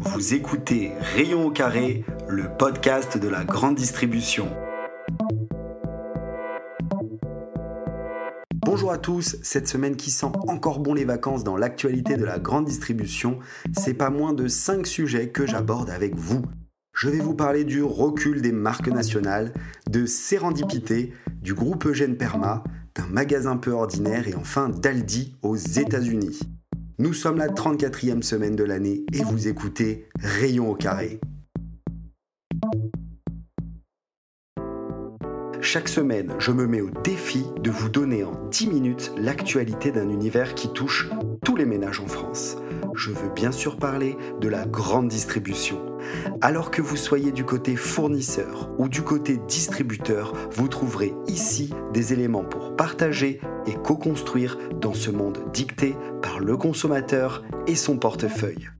Vous écoutez Rayon au carré, le podcast de la grande distribution. Bonjour à tous, cette semaine qui sent encore bon les vacances dans l'actualité de la grande distribution, c'est pas moins de 5 sujets que j'aborde avec vous. Je vais vous parler du recul des marques nationales, de Sérendipité, du groupe Eugène Perma, d'un magasin peu ordinaire et enfin d'Aldi aux États-Unis. Nous sommes la 34e semaine de l'année et vous écoutez Rayon au carré. Chaque semaine, je me mets au défi de vous donner en 10 minutes l'actualité d'un univers qui touche tous les ménages en France. Je veux bien sûr parler de la grande distribution. Alors que vous soyez du côté fournisseur ou du côté distributeur, vous trouverez ici des éléments pour partager et co-construire dans ce monde dicté par le consommateur et son portefeuille.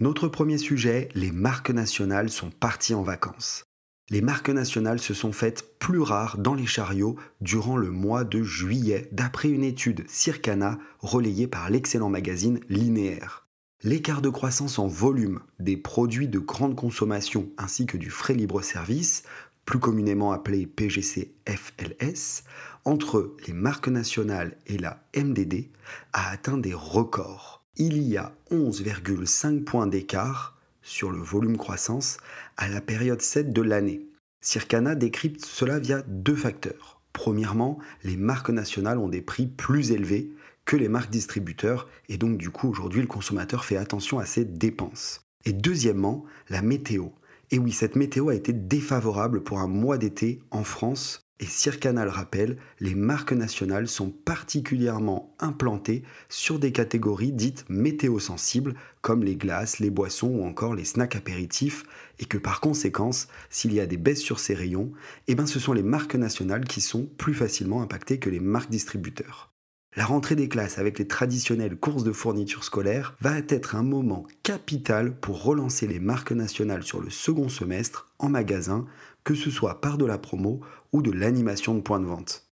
Notre premier sujet, les marques nationales sont parties en vacances les marques nationales se sont faites plus rares dans les chariots durant le mois de juillet, d'après une étude Circana relayée par l'excellent magazine Linéaire. L'écart de croissance en volume des produits de grande consommation ainsi que du frais libre-service, plus communément appelé PGC-FLS, entre les marques nationales et la MDD a atteint des records. Il y a 11,5 points d'écart sur le volume croissance à la période 7 de l'année. Circana décrypte cela via deux facteurs. Premièrement, les marques nationales ont des prix plus élevés que les marques distributeurs et donc du coup aujourd'hui le consommateur fait attention à ses dépenses. Et deuxièmement, la météo. Et oui, cette météo a été défavorable pour un mois d'été en France et Circana le rappelle, les marques nationales sont particulièrement implantées sur des catégories dites météo-sensibles, comme les glaces, les boissons ou encore les snacks apéritifs, et que par conséquence, s'il y a des baisses sur ces rayons, eh ben ce sont les marques nationales qui sont plus facilement impactées que les marques distributeurs. La rentrée des classes avec les traditionnelles courses de fournitures scolaires va être un moment capital pour relancer les marques nationales sur le second semestre en magasin, que ce soit par de la promo ou de l'animation de points de vente.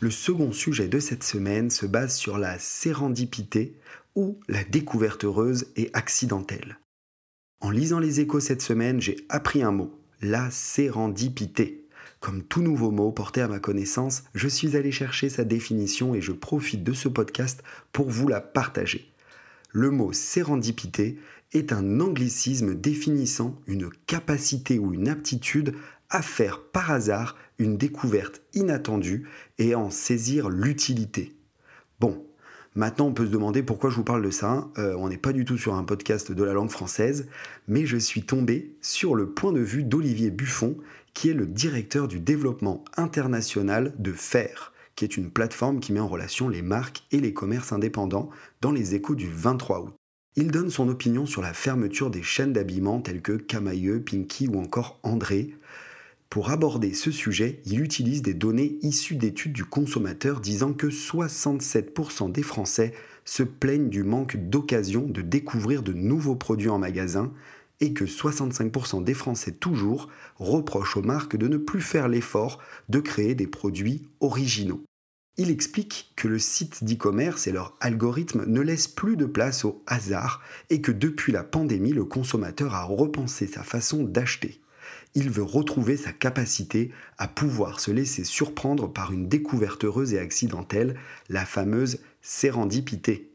Le second sujet de cette semaine se base sur la sérendipité ou la découverte heureuse et accidentelle. En lisant les échos cette semaine, j'ai appris un mot, la sérendipité. Comme tout nouveau mot porté à ma connaissance, je suis allé chercher sa définition et je profite de ce podcast pour vous la partager. Le mot sérendipité est un anglicisme définissant une capacité ou une aptitude à faire par hasard une découverte inattendue et en saisir l'utilité. Bon, maintenant on peut se demander pourquoi je vous parle de ça. Euh, on n'est pas du tout sur un podcast de la langue française, mais je suis tombé sur le point de vue d'Olivier Buffon, qui est le directeur du développement international de FAIR, qui est une plateforme qui met en relation les marques et les commerces indépendants dans les échos du 23 août. Il donne son opinion sur la fermeture des chaînes d'habillement telles que Camailleux, Pinky ou encore André. Pour aborder ce sujet, il utilise des données issues d'études du consommateur disant que 67% des Français se plaignent du manque d'occasion de découvrir de nouveaux produits en magasin et que 65% des Français toujours reprochent aux marques de ne plus faire l'effort de créer des produits originaux. Il explique que le site d'e-commerce et leur algorithme ne laissent plus de place au hasard et que depuis la pandémie, le consommateur a repensé sa façon d'acheter. Il veut retrouver sa capacité à pouvoir se laisser surprendre par une découverte heureuse et accidentelle, la fameuse sérendipité.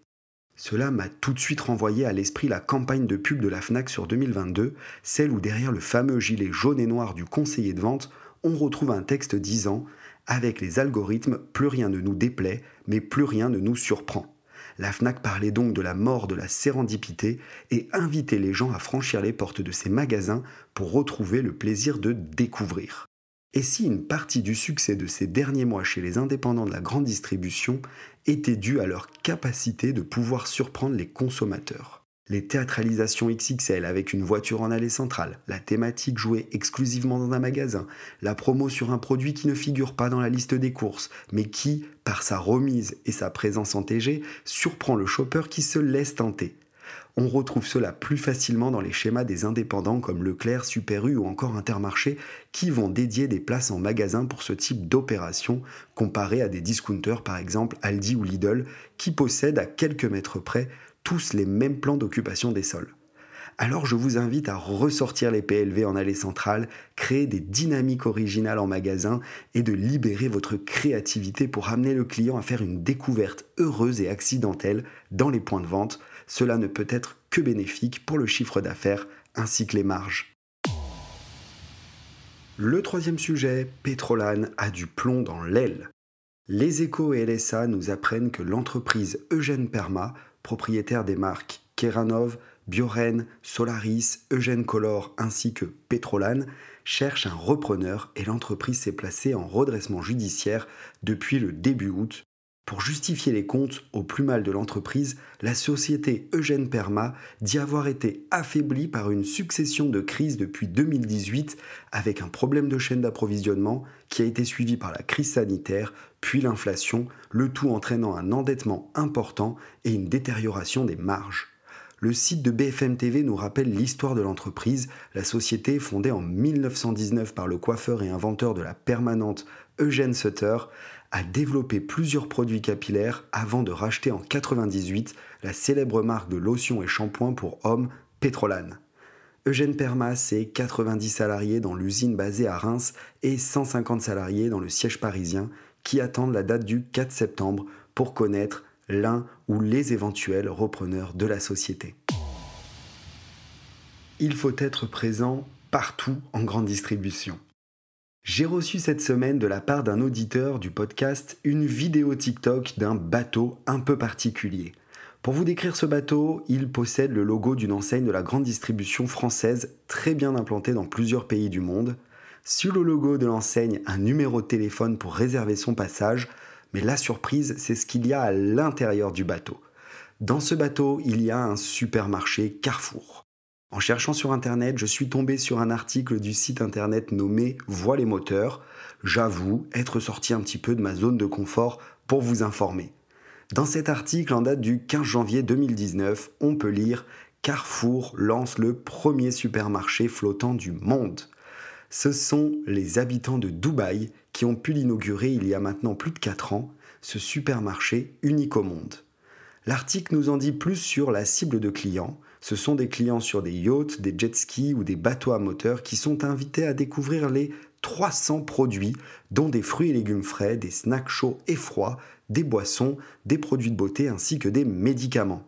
Cela m'a tout de suite renvoyé à l'esprit la campagne de pub de la FNAC sur 2022, celle où derrière le fameux gilet jaune et noir du conseiller de vente, on retrouve un texte disant Avec les algorithmes, plus rien ne nous déplaît, mais plus rien ne nous surprend. La FNAC parlait donc de la mort de la sérendipité et invitait les gens à franchir les portes de ces magasins pour retrouver le plaisir de découvrir. Et si une partie du succès de ces derniers mois chez les indépendants de la grande distribution était due à leur capacité de pouvoir surprendre les consommateurs? Les théâtralisations XXL avec une voiture en allée centrale, la thématique jouée exclusivement dans un magasin, la promo sur un produit qui ne figure pas dans la liste des courses, mais qui, par sa remise et sa présence en TG, surprend le shopper qui se laisse tenter. On retrouve cela plus facilement dans les schémas des indépendants comme Leclerc, Super U ou encore Intermarché qui vont dédier des places en magasin pour ce type d'opération comparé à des discounters par exemple Aldi ou Lidl qui possèdent à quelques mètres près tous les mêmes plans d'occupation des sols alors je vous invite à ressortir les PLV en allée centrale, créer des dynamiques originales en magasin et de libérer votre créativité pour amener le client à faire une découverte heureuse et accidentelle dans les points de vente. Cela ne peut être que bénéfique pour le chiffre d'affaires ainsi que les marges. Le troisième sujet, Petrolane a du plomb dans l'aile. Les échos et LSA nous apprennent que l'entreprise Eugène Perma, propriétaire des marques Keranov, Bioren, Solaris, Eugène Color ainsi que Petrolane cherchent un repreneur et l'entreprise s'est placée en redressement judiciaire depuis le début août. Pour justifier les comptes au plus mal de l'entreprise, la société Eugène Perma dit avoir été affaiblie par une succession de crises depuis 2018 avec un problème de chaîne d'approvisionnement qui a été suivi par la crise sanitaire, puis l'inflation, le tout entraînant un endettement important et une détérioration des marges. Le site de BFM TV nous rappelle l'histoire de l'entreprise. La société, fondée en 1919 par le coiffeur et inventeur de la permanente Eugène Sutter, a développé plusieurs produits capillaires avant de racheter en 1998 la célèbre marque de lotion et shampoing pour hommes Petrolane. Eugène Perma, c'est 90 salariés dans l'usine basée à Reims et 150 salariés dans le siège parisien qui attendent la date du 4 septembre pour connaître l'un ou les éventuels repreneurs de la société. Il faut être présent partout en grande distribution. J'ai reçu cette semaine de la part d'un auditeur du podcast une vidéo TikTok d'un bateau un peu particulier. Pour vous décrire ce bateau, il possède le logo d'une enseigne de la grande distribution française très bien implantée dans plusieurs pays du monde. Sur le logo de l'enseigne, un numéro de téléphone pour réserver son passage, mais la surprise, c'est ce qu'il y a à l'intérieur du bateau. Dans ce bateau, il y a un supermarché Carrefour. En cherchant sur Internet, je suis tombé sur un article du site Internet nommé Voix les moteurs. J'avoue être sorti un petit peu de ma zone de confort pour vous informer. Dans cet article en date du 15 janvier 2019, on peut lire Carrefour lance le premier supermarché flottant du monde. Ce sont les habitants de Dubaï qui ont pu l'inaugurer il y a maintenant plus de 4 ans, ce supermarché unique au monde. L'article nous en dit plus sur la cible de clients. Ce sont des clients sur des yachts, des jet skis ou des bateaux à moteur qui sont invités à découvrir les 300 produits, dont des fruits et légumes frais, des snacks chauds et froids, des boissons, des produits de beauté ainsi que des médicaments.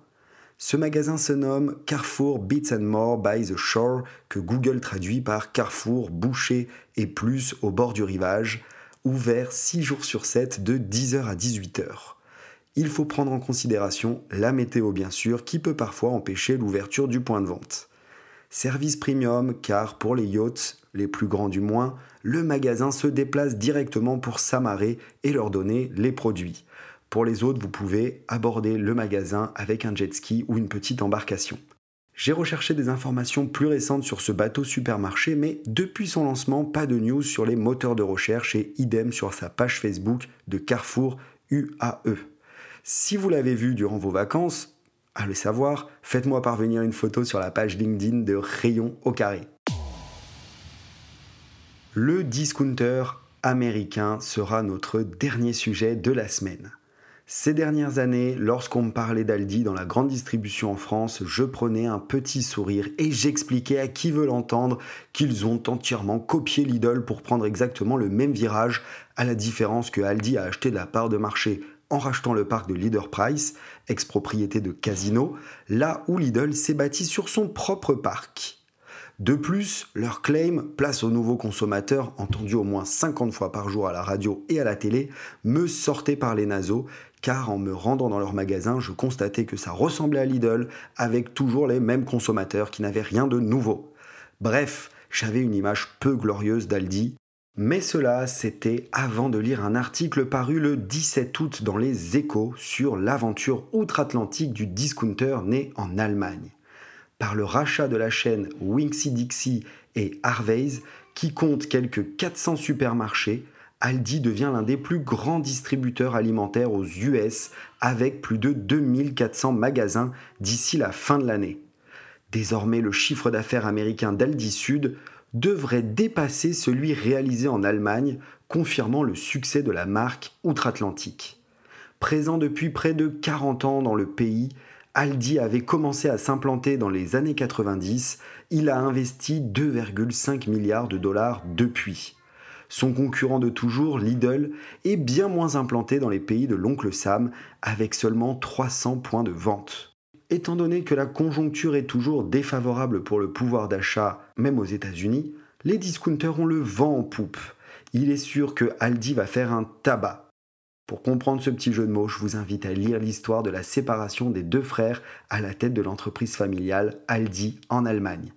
Ce magasin se nomme Carrefour Beats and More by the Shore, que Google traduit par Carrefour, boucher et plus au bord du rivage ouvert 6 jours sur 7 de 10h à 18h. Il faut prendre en considération la météo bien sûr qui peut parfois empêcher l'ouverture du point de vente. Service premium car pour les yachts, les plus grands du moins, le magasin se déplace directement pour s'amarrer et leur donner les produits. Pour les autres, vous pouvez aborder le magasin avec un jet ski ou une petite embarcation. J'ai recherché des informations plus récentes sur ce bateau supermarché, mais depuis son lancement, pas de news sur les moteurs de recherche et idem sur sa page Facebook de Carrefour UAE. Si vous l'avez vu durant vos vacances, à le savoir, faites-moi parvenir une photo sur la page LinkedIn de Rayon au carré. Le discounter américain sera notre dernier sujet de la semaine. Ces dernières années, lorsqu'on me parlait d'Aldi dans la grande distribution en France, je prenais un petit sourire et j'expliquais à qui veut l'entendre qu'ils ont entièrement copié Lidl pour prendre exactement le même virage, à la différence que Aldi a acheté de la part de marché en rachetant le parc de Leader Price, ex-propriété de Casino, là où Lidl s'est bâti sur son propre parc. De plus, leur claim, place aux nouveaux consommateurs, entendu au moins 50 fois par jour à la radio et à la télé, me sortait par les naseaux, car en me rendant dans leur magasin, je constatais que ça ressemblait à Lidl, avec toujours les mêmes consommateurs qui n'avaient rien de nouveau. Bref, j'avais une image peu glorieuse d'Aldi, mais cela, c'était avant de lire un article paru le 17 août dans les Échos sur l'aventure outre-Atlantique du discounter né en Allemagne par le rachat de la chaîne Winksy Dixie et Harvey's qui compte quelques 400 supermarchés, Aldi devient l'un des plus grands distributeurs alimentaires aux US avec plus de 2400 magasins d'ici la fin de l'année. Désormais, le chiffre d'affaires américain d'Aldi Sud devrait dépasser celui réalisé en Allemagne, confirmant le succès de la marque outre-Atlantique. Présent depuis près de 40 ans dans le pays, Aldi avait commencé à s'implanter dans les années 90, il a investi 2,5 milliards de dollars depuis. Son concurrent de toujours, Lidl, est bien moins implanté dans les pays de l'oncle Sam, avec seulement 300 points de vente. Étant donné que la conjoncture est toujours défavorable pour le pouvoir d'achat, même aux États-Unis, les discounters ont le vent en poupe. Il est sûr que Aldi va faire un tabac. Pour comprendre ce petit jeu de mots, je vous invite à lire l'histoire de la séparation des deux frères à la tête de l'entreprise familiale Aldi en Allemagne.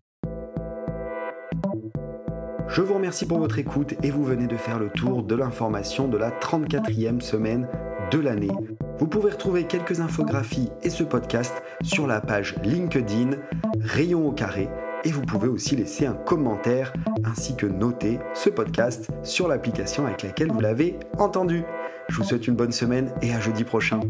Je vous remercie pour votre écoute et vous venez de faire le tour de l'information de la 34e semaine de l'année. Vous pouvez retrouver quelques infographies et ce podcast sur la page LinkedIn Rayon au carré et vous pouvez aussi laisser un commentaire ainsi que noter ce podcast sur l'application avec laquelle vous l'avez entendu. Je vous souhaite une bonne semaine et à jeudi prochain.